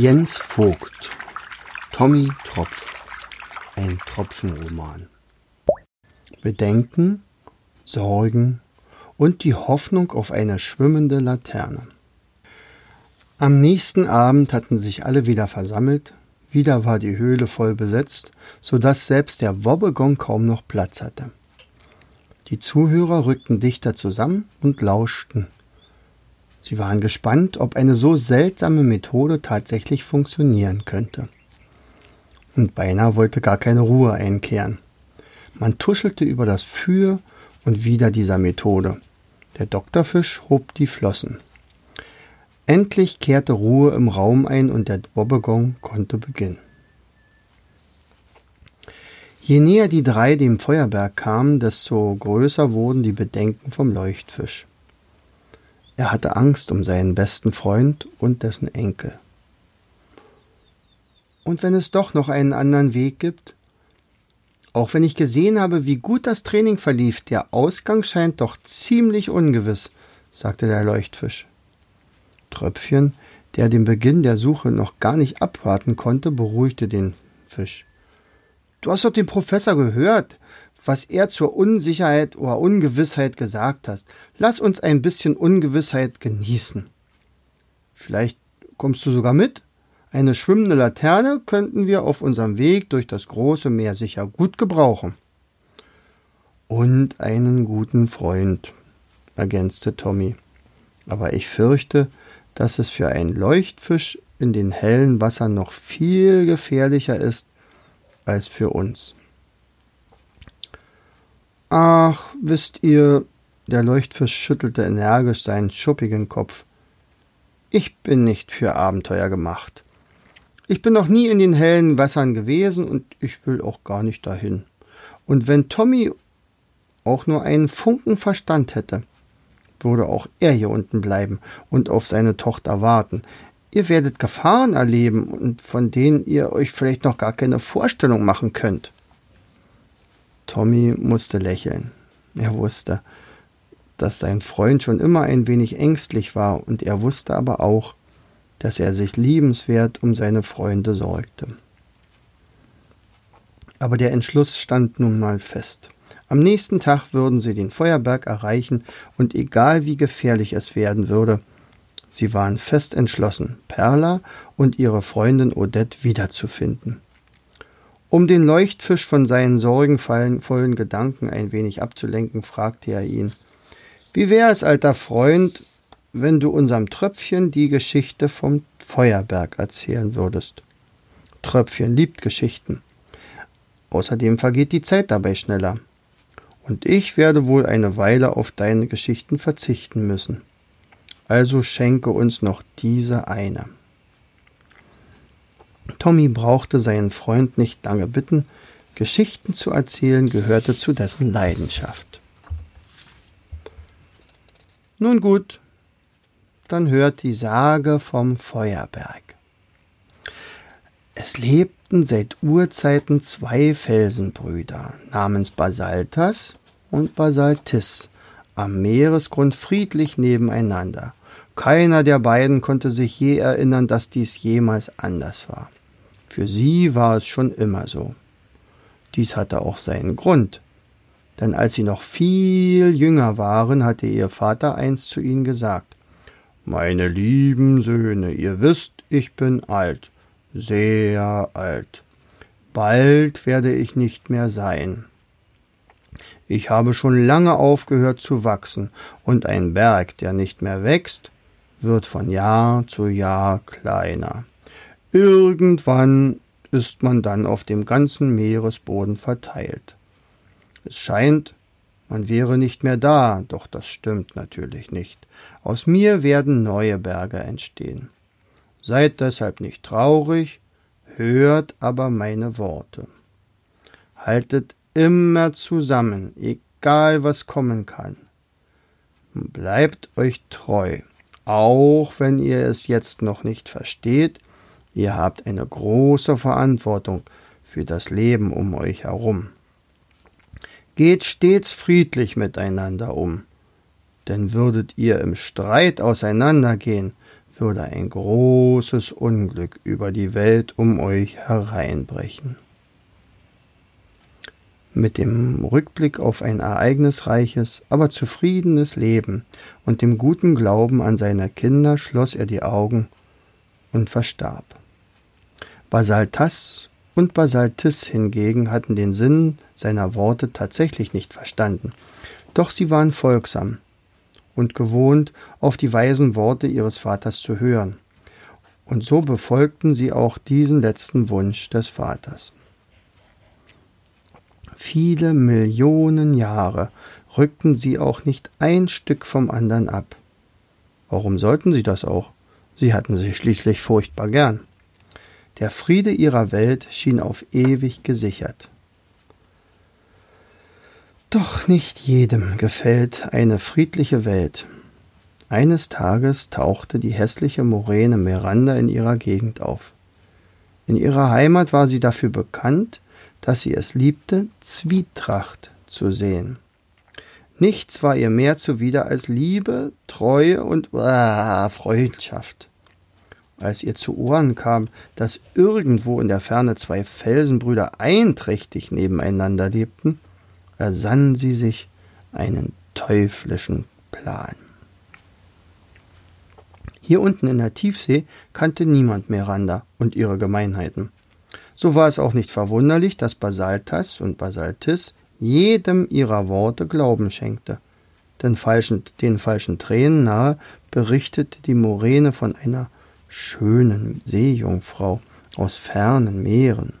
Jens Vogt Tommy Tropf Ein Tropfenroman Bedenken, Sorgen und die Hoffnung auf eine schwimmende Laterne. Am nächsten Abend hatten sich alle wieder versammelt, wieder war die Höhle voll besetzt, so dass selbst der Wobbegong kaum noch Platz hatte. Die Zuhörer rückten dichter zusammen und lauschten. Sie waren gespannt, ob eine so seltsame Methode tatsächlich funktionieren könnte. Und beinahe wollte gar keine Ruhe einkehren. Man tuschelte über das Für und Wider dieser Methode. Der Doktorfisch hob die Flossen. Endlich kehrte Ruhe im Raum ein und der Wobbegong konnte beginnen. Je näher die drei dem Feuerberg kamen, desto größer wurden die Bedenken vom Leuchtfisch. Er hatte Angst um seinen besten Freund und dessen Enkel. Und wenn es doch noch einen anderen Weg gibt? Auch wenn ich gesehen habe, wie gut das Training verlief, der Ausgang scheint doch ziemlich ungewiss, sagte der Leuchtfisch. Tröpfchen, der den Beginn der Suche noch gar nicht abwarten konnte, beruhigte den Fisch. Du hast doch den Professor gehört was er zur Unsicherheit oder Ungewissheit gesagt hat. Lass uns ein bisschen Ungewissheit genießen. Vielleicht kommst du sogar mit? Eine schwimmende Laterne könnten wir auf unserem Weg durch das große Meer sicher gut gebrauchen. Und einen guten Freund, ergänzte Tommy. Aber ich fürchte, dass es für einen Leuchtfisch in den hellen Wassern noch viel gefährlicher ist als für uns. Ach, wisst ihr, der Leuchtfisch schüttelte energisch seinen schuppigen Kopf. Ich bin nicht für Abenteuer gemacht. Ich bin noch nie in den hellen Wassern gewesen und ich will auch gar nicht dahin. Und wenn Tommy auch nur einen Funken Verstand hätte, würde auch er hier unten bleiben und auf seine Tochter warten. Ihr werdet Gefahren erleben und von denen ihr euch vielleicht noch gar keine Vorstellung machen könnt. Tommy musste lächeln. Er wusste, dass sein Freund schon immer ein wenig ängstlich war, und er wusste aber auch, dass er sich liebenswert um seine Freunde sorgte. Aber der Entschluss stand nun mal fest. Am nächsten Tag würden sie den Feuerberg erreichen, und egal wie gefährlich es werden würde, sie waren fest entschlossen, Perla und ihre Freundin Odette wiederzufinden. Um den Leuchtfisch von seinen sorgenvollen Gedanken ein wenig abzulenken, fragte er ihn Wie wär es, alter Freund, wenn du unserem Tröpfchen die Geschichte vom Feuerberg erzählen würdest? Tröpfchen liebt Geschichten. Außerdem vergeht die Zeit dabei schneller. Und ich werde wohl eine Weile auf deine Geschichten verzichten müssen. Also schenke uns noch diese eine. Tommy brauchte seinen Freund nicht lange bitten, Geschichten zu erzählen gehörte zu dessen Leidenschaft. Nun gut, dann hört die Sage vom Feuerberg. Es lebten seit Urzeiten zwei Felsenbrüder namens Basaltas und Basaltis am Meeresgrund friedlich nebeneinander. Keiner der beiden konnte sich je erinnern, dass dies jemals anders war. Für sie war es schon immer so. Dies hatte auch seinen Grund, denn als sie noch viel jünger waren, hatte ihr Vater einst zu ihnen gesagt Meine lieben Söhne, ihr wisst, ich bin alt, sehr alt. Bald werde ich nicht mehr sein. Ich habe schon lange aufgehört zu wachsen, und ein Berg, der nicht mehr wächst, wird von Jahr zu Jahr kleiner. Irgendwann ist man dann auf dem ganzen Meeresboden verteilt. Es scheint, man wäre nicht mehr da, doch das stimmt natürlich nicht. Aus mir werden neue Berge entstehen. Seid deshalb nicht traurig, hört aber meine Worte. Haltet immer zusammen, egal was kommen kann. Bleibt euch treu, auch wenn ihr es jetzt noch nicht versteht, Ihr habt eine große Verantwortung für das Leben um euch herum. Geht stets friedlich miteinander um, denn würdet ihr im Streit auseinandergehen, würde ein großes Unglück über die Welt um euch hereinbrechen. Mit dem Rückblick auf ein ereignisreiches, aber zufriedenes Leben und dem guten Glauben an seine Kinder schloss er die Augen und verstarb. Basaltas und Basaltis hingegen hatten den Sinn seiner Worte tatsächlich nicht verstanden, doch sie waren folgsam und gewohnt, auf die weisen Worte ihres Vaters zu hören. Und so befolgten sie auch diesen letzten Wunsch des Vaters. Viele Millionen Jahre rückten sie auch nicht ein Stück vom anderen ab. Warum sollten sie das auch? Sie hatten sich schließlich furchtbar gern. Der Friede ihrer Welt schien auf ewig gesichert. Doch nicht jedem gefällt eine friedliche Welt. Eines Tages tauchte die hässliche Moräne Miranda in ihrer Gegend auf. In ihrer Heimat war sie dafür bekannt, dass sie es liebte, Zwietracht zu sehen. Nichts war ihr mehr zuwider als Liebe, Treue und uh, Freundschaft. Als ihr zu Ohren kam, dass irgendwo in der Ferne zwei Felsenbrüder einträchtig nebeneinander lebten, ersann sie sich einen teuflischen Plan. Hier unten in der Tiefsee kannte niemand Miranda und ihre Gemeinheiten. So war es auch nicht verwunderlich, dass Basaltas und Basaltis jedem ihrer Worte Glauben schenkte. Den falschen, den falschen Tränen nahe berichtete die Moräne von einer schönen Seejungfrau aus fernen Meeren.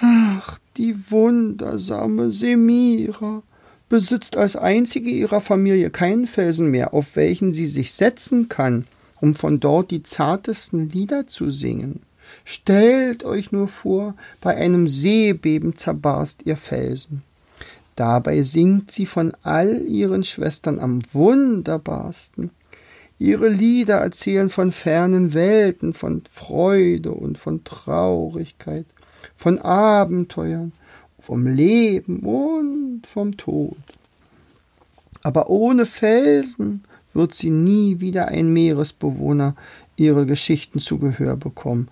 Ach, die wundersame Semira besitzt als einzige ihrer Familie keinen Felsen mehr, auf welchen sie sich setzen kann, um von dort die zartesten Lieder zu singen. Stellt euch nur vor, bei einem Seebeben zerbarst ihr Felsen. Dabei singt sie von all ihren Schwestern am wunderbarsten. Ihre Lieder erzählen von fernen Welten, von Freude und von Traurigkeit, von Abenteuern, vom Leben und vom Tod. Aber ohne Felsen wird sie nie wieder ein Meeresbewohner ihre Geschichten zu Gehör bekommen.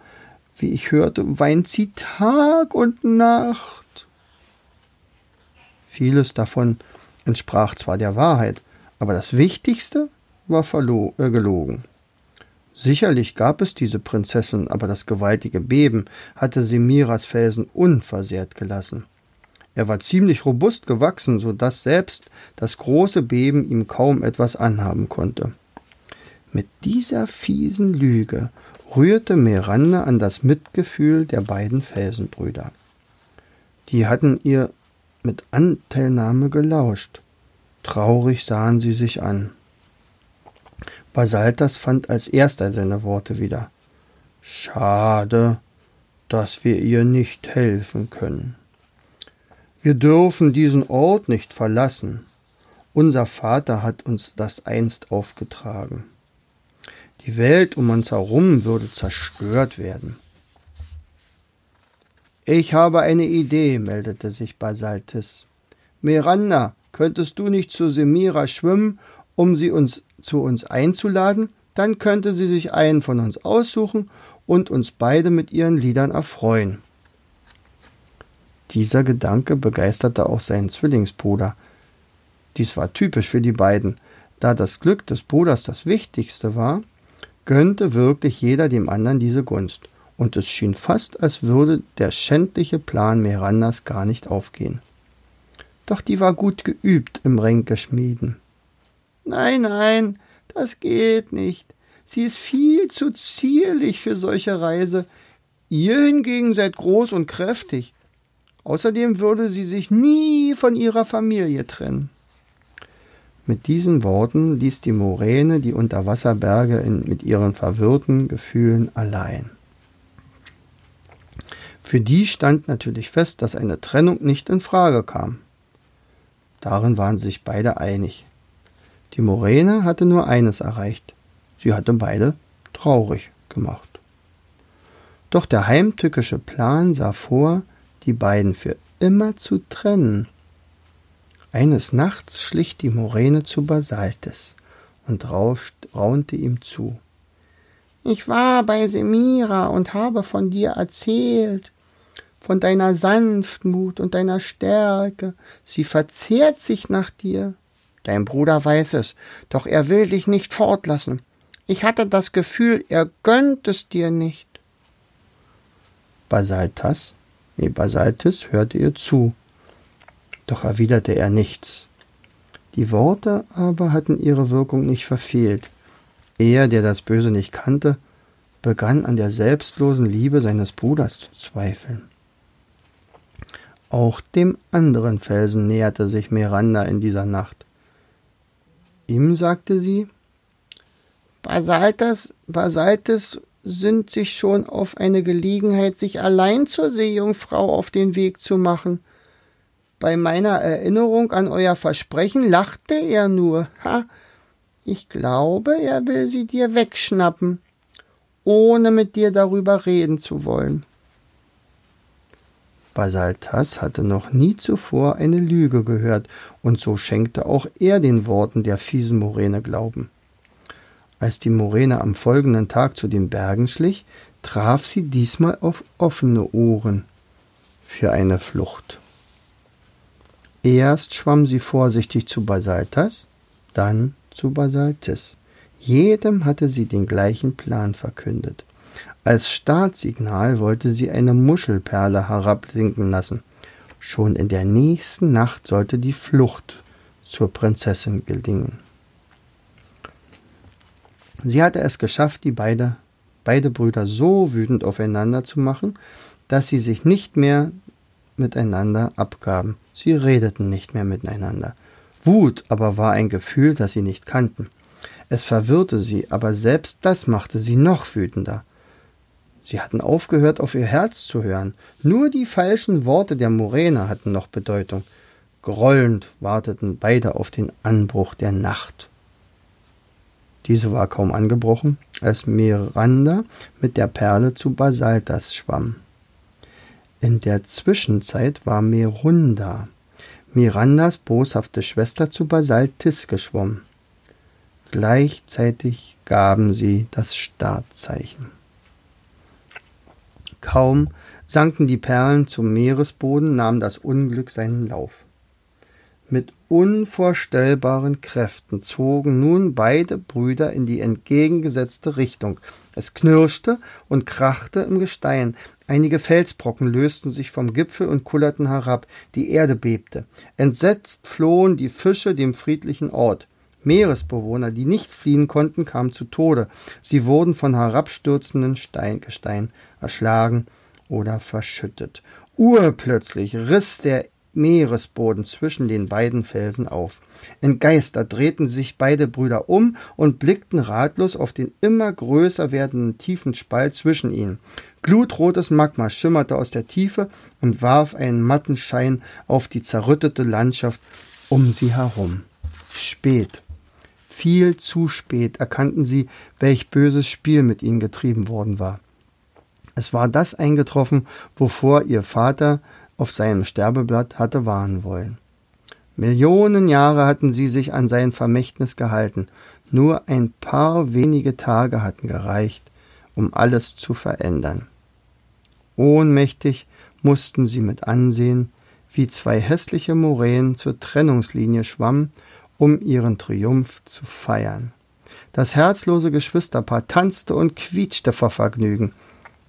Wie ich hörte, weint sie Tag und Nacht. Vieles davon entsprach zwar der Wahrheit, aber das Wichtigste war äh, gelogen. Sicherlich gab es diese Prinzessin, aber das gewaltige Beben hatte Semiras Felsen unversehrt gelassen. Er war ziemlich robust gewachsen, so dass selbst das große Beben ihm kaum etwas anhaben konnte. Mit dieser fiesen Lüge rührte Miranda an das Mitgefühl der beiden Felsenbrüder. Die hatten ihr mit Anteilnahme gelauscht. Traurig sahen sie sich an. Basaltas fand als erster seine Worte wieder. Schade, dass wir ihr nicht helfen können. Wir dürfen diesen Ort nicht verlassen. Unser Vater hat uns das einst aufgetragen. Die Welt um uns herum würde zerstört werden. Ich habe eine Idee, meldete sich Basaltis. Miranda, könntest du nicht zu Semira schwimmen, um sie uns zu uns einzuladen, dann könnte sie sich einen von uns aussuchen und uns beide mit ihren Liedern erfreuen. Dieser Gedanke begeisterte auch seinen Zwillingsbruder. Dies war typisch für die beiden. Da das Glück des Bruders das Wichtigste war, gönnte wirklich jeder dem anderen diese Gunst, und es schien fast, als würde der schändliche Plan Mirandas gar nicht aufgehen. Doch die war gut geübt im Ränkeschmieden. Nein, nein, das geht nicht. Sie ist viel zu zierlich für solche Reise. Ihr hingegen seid groß und kräftig. Außerdem würde sie sich nie von ihrer Familie trennen. Mit diesen Worten ließ die Moräne die Unterwasserberge in, mit ihren verwirrten Gefühlen allein. Für die stand natürlich fest, dass eine Trennung nicht in Frage kam. Darin waren sich beide einig. Die Moräne hatte nur eines erreicht. Sie hatte beide traurig gemacht. Doch der heimtückische Plan sah vor, die beiden für immer zu trennen. Eines Nachts schlich die Moräne zu Basaltes und raunte ihm zu. Ich war bei Semira und habe von dir erzählt, von deiner Sanftmut und deiner Stärke. Sie verzehrt sich nach dir. Dein Bruder weiß es, doch er will dich nicht fortlassen. Ich hatte das Gefühl, er gönnt es dir nicht. Basaltas, nee, Basaltis hörte ihr zu, doch erwiderte er nichts. Die Worte aber hatten ihre Wirkung nicht verfehlt. Er, der das Böse nicht kannte, begann an der selbstlosen Liebe seines Bruders zu zweifeln. Auch dem anderen Felsen näherte sich Miranda in dieser Nacht. Ihm sagte sie, Basaltes, Basaltes sind sich schon auf eine Gelegenheit, sich allein zur Seejungfrau auf den Weg zu machen. Bei meiner Erinnerung an euer Versprechen lachte er nur. Ha, ich glaube, er will sie dir wegschnappen, ohne mit dir darüber reden zu wollen. Basaltas hatte noch nie zuvor eine Lüge gehört, und so schenkte auch er den Worten der fiesen Moräne Glauben. Als die Moräne am folgenden Tag zu den Bergen schlich, traf sie diesmal auf offene Ohren für eine Flucht. Erst schwamm sie vorsichtig zu Basaltas, dann zu Basaltis. Jedem hatte sie den gleichen Plan verkündet. Als Startsignal wollte sie eine Muschelperle herabsinken lassen. Schon in der nächsten Nacht sollte die Flucht zur Prinzessin gelingen. Sie hatte es geschafft, die beide, beide Brüder so wütend aufeinander zu machen, dass sie sich nicht mehr miteinander abgaben. Sie redeten nicht mehr miteinander. Wut aber war ein Gefühl, das sie nicht kannten. Es verwirrte sie, aber selbst das machte sie noch wütender. Sie hatten aufgehört, auf ihr Herz zu hören. Nur die falschen Worte der Morena hatten noch Bedeutung. Grollend warteten beide auf den Anbruch der Nacht. Diese war kaum angebrochen, als Miranda mit der Perle zu Basaltas schwamm. In der Zwischenzeit war Merunda, Mirandas boshafte Schwester, zu Basaltis geschwommen. Gleichzeitig gaben sie das Startzeichen. Kaum sanken die Perlen zum Meeresboden, nahm das Unglück seinen Lauf. Mit unvorstellbaren Kräften zogen nun beide Brüder in die entgegengesetzte Richtung. Es knirschte und krachte im Gestein. Einige Felsbrocken lösten sich vom Gipfel und kullerten herab. Die Erde bebte. Entsetzt flohen die Fische dem friedlichen Ort. Meeresbewohner, die nicht fliehen konnten, kamen zu Tode. Sie wurden von herabstürzenden Steingestein erschlagen oder verschüttet. Urplötzlich riss der Meeresboden zwischen den beiden Felsen auf. Entgeistert drehten sich beide Brüder um und blickten ratlos auf den immer größer werdenden tiefen Spalt zwischen ihnen. Glutrotes Magma schimmerte aus der Tiefe und warf einen matten Schein auf die zerrüttete Landschaft um sie herum. Spät, viel zu spät erkannten sie, welch böses Spiel mit ihnen getrieben worden war. Es war das eingetroffen, wovor ihr Vater auf seinem Sterbeblatt hatte warnen wollen. Millionen Jahre hatten sie sich an sein Vermächtnis gehalten, nur ein paar wenige Tage hatten gereicht, um alles zu verändern. Ohnmächtig mussten sie mit ansehen, wie zwei hässliche Moränen zur Trennungslinie schwammen, um ihren Triumph zu feiern. Das herzlose Geschwisterpaar tanzte und quietschte vor Vergnügen,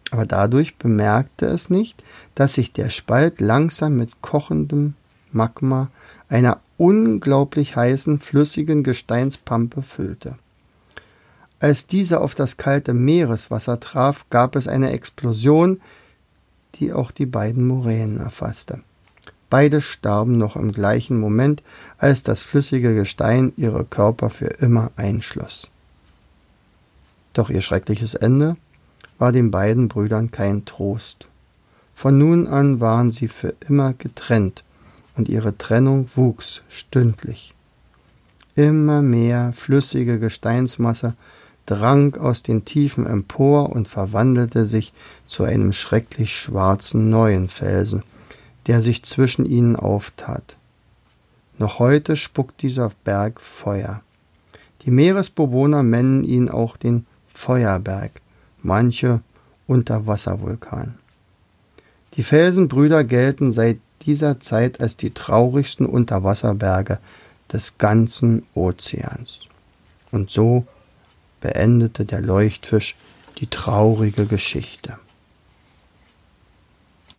aber dadurch bemerkte es nicht, dass sich der Spalt langsam mit kochendem Magma einer unglaublich heißen, flüssigen Gesteinspampe füllte. Als diese auf das kalte Meereswasser traf, gab es eine Explosion, die auch die beiden Moränen erfasste. Beide starben noch im gleichen Moment, als das flüssige Gestein ihre Körper für immer einschloss. Doch ihr schreckliches Ende war den beiden Brüdern kein Trost. Von nun an waren sie für immer getrennt, und ihre Trennung wuchs stündlich. Immer mehr flüssige Gesteinsmasse drang aus den Tiefen empor und verwandelte sich zu einem schrecklich schwarzen neuen Felsen, der sich zwischen ihnen auftat. Noch heute spuckt dieser Berg Feuer. Die Meeresbewohner nennen ihn auch den Feuerberg, manche Unterwasservulkan. Die Felsenbrüder gelten seit dieser Zeit als die traurigsten Unterwasserberge des ganzen Ozeans. Und so beendete der Leuchtfisch die traurige Geschichte.